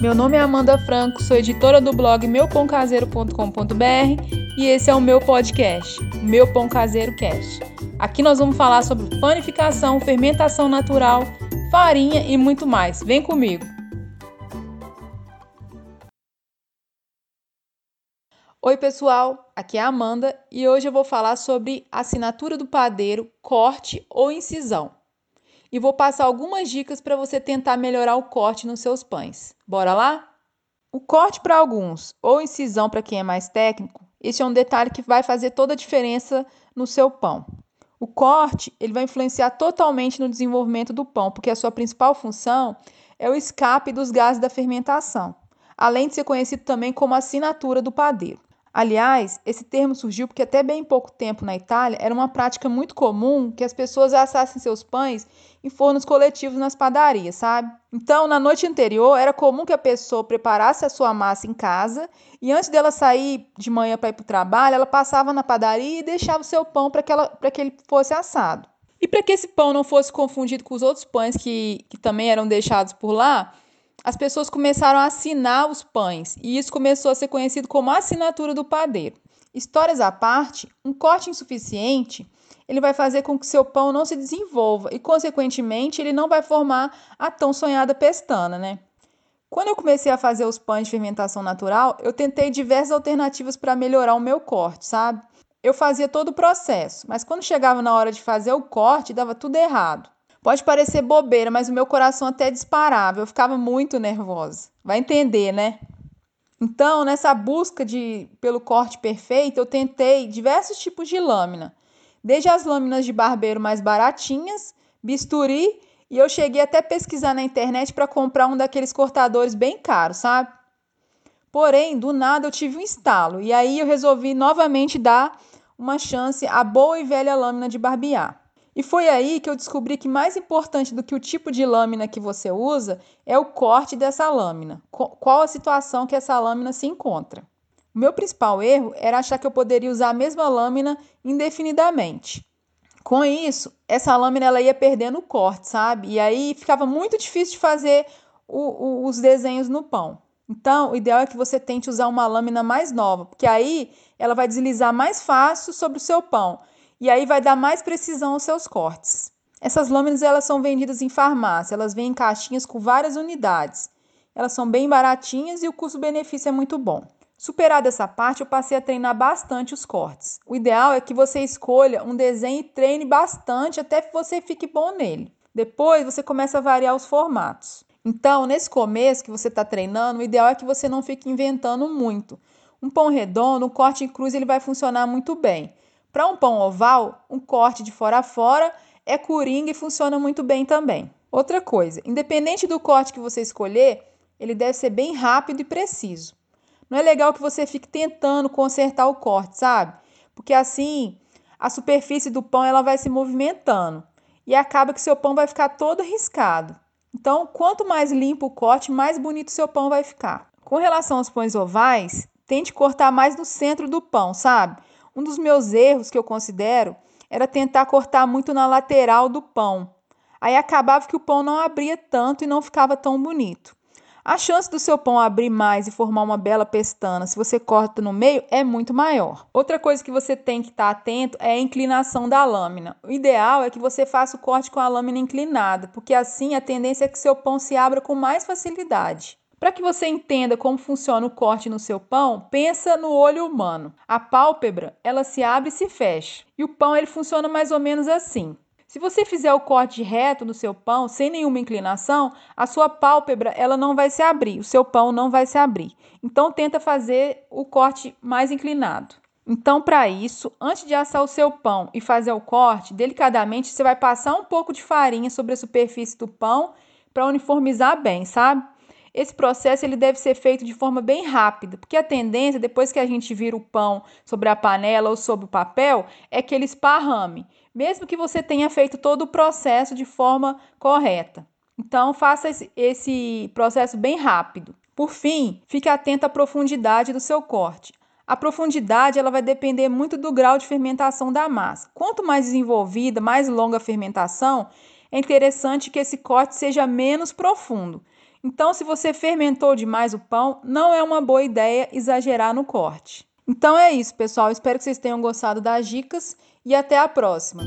Meu nome é Amanda Franco, sou editora do blog meupãocaseiro.com.br e esse é o meu podcast, Meu Pão Caseiro Cast. Aqui nós vamos falar sobre panificação, fermentação natural, farinha e muito mais. Vem comigo! Oi, pessoal, aqui é a Amanda e hoje eu vou falar sobre assinatura do padeiro, corte ou incisão. E vou passar algumas dicas para você tentar melhorar o corte nos seus pães. Bora lá? O corte para alguns ou incisão para quem é mais técnico, esse é um detalhe que vai fazer toda a diferença no seu pão. O corte ele vai influenciar totalmente no desenvolvimento do pão, porque a sua principal função é o escape dos gases da fermentação, além de ser conhecido também como assinatura do padeiro. Aliás, esse termo surgiu porque até bem pouco tempo na Itália era uma prática muito comum que as pessoas assassem seus pães em fornos coletivos nas padarias, sabe? Então, na noite anterior, era comum que a pessoa preparasse a sua massa em casa e antes dela sair de manhã para ir para o trabalho, ela passava na padaria e deixava o seu pão para que, que ele fosse assado. E para que esse pão não fosse confundido com os outros pães que, que também eram deixados por lá, as pessoas começaram a assinar os pães e isso começou a ser conhecido como a assinatura do padeiro. Histórias à parte, um corte insuficiente ele vai fazer com que seu pão não se desenvolva e, consequentemente, ele não vai formar a tão sonhada pestana, né? Quando eu comecei a fazer os pães de fermentação natural, eu tentei diversas alternativas para melhorar o meu corte, sabe? Eu fazia todo o processo, mas quando chegava na hora de fazer o corte, dava tudo errado. Pode parecer bobeira, mas o meu coração até disparava, eu ficava muito nervosa. Vai entender, né? Então, nessa busca de pelo corte perfeito, eu tentei diversos tipos de lâmina, desde as lâminas de barbeiro mais baratinhas, bisturi, e eu cheguei até pesquisar na internet para comprar um daqueles cortadores bem caros, sabe? Porém, do nada eu tive um estalo, e aí eu resolvi novamente dar uma chance à boa e velha lâmina de barbear. E foi aí que eu descobri que mais importante do que o tipo de lâmina que você usa é o corte dessa lâmina. Qual a situação que essa lâmina se encontra. O meu principal erro era achar que eu poderia usar a mesma lâmina indefinidamente. Com isso, essa lâmina ela ia perdendo o corte, sabe? E aí ficava muito difícil de fazer o, o, os desenhos no pão. Então, o ideal é que você tente usar uma lâmina mais nova, porque aí ela vai deslizar mais fácil sobre o seu pão e aí vai dar mais precisão aos seus cortes. Essas lâminas elas são vendidas em farmácia, elas vêm em caixinhas com várias unidades. Elas são bem baratinhas e o custo-benefício é muito bom. Superada essa parte, eu passei a treinar bastante os cortes. O ideal é que você escolha um desenho e treine bastante até que você fique bom nele. Depois você começa a variar os formatos. Então, nesse começo que você está treinando, o ideal é que você não fique inventando muito. Um pão redondo, um corte em cruz, ele vai funcionar muito bem. Para um pão oval, um corte de fora a fora é coringa e funciona muito bem também. Outra coisa, independente do corte que você escolher, ele deve ser bem rápido e preciso. Não é legal que você fique tentando consertar o corte, sabe? Porque assim a superfície do pão ela vai se movimentando e acaba que seu pão vai ficar todo riscado. Então, quanto mais limpo o corte, mais bonito seu pão vai ficar. Com relação aos pães ovais, tente cortar mais no centro do pão, sabe? Um dos meus erros que eu considero era tentar cortar muito na lateral do pão. Aí acabava que o pão não abria tanto e não ficava tão bonito. A chance do seu pão abrir mais e formar uma bela pestana se você corta no meio é muito maior. Outra coisa que você tem que estar atento é a inclinação da lâmina. O ideal é que você faça o corte com a lâmina inclinada, porque assim a tendência é que seu pão se abra com mais facilidade. Para que você entenda como funciona o corte no seu pão, pensa no olho humano. A pálpebra, ela se abre e se fecha. E o pão ele funciona mais ou menos assim. Se você fizer o corte reto no seu pão, sem nenhuma inclinação, a sua pálpebra ela não vai se abrir, o seu pão não vai se abrir. Então tenta fazer o corte mais inclinado. Então, para isso, antes de assar o seu pão e fazer o corte, delicadamente você vai passar um pouco de farinha sobre a superfície do pão para uniformizar bem, sabe? Esse processo ele deve ser feito de forma bem rápida, porque a tendência, depois que a gente vira o pão sobre a panela ou sobre o papel, é que ele esparrame, mesmo que você tenha feito todo o processo de forma correta. Então, faça esse processo bem rápido. Por fim, fique atento à profundidade do seu corte. A profundidade ela vai depender muito do grau de fermentação da massa. Quanto mais desenvolvida, mais longa a fermentação, é interessante que esse corte seja menos profundo. Então, se você fermentou demais o pão, não é uma boa ideia exagerar no corte. Então é isso, pessoal. Espero que vocês tenham gostado das dicas e até a próxima.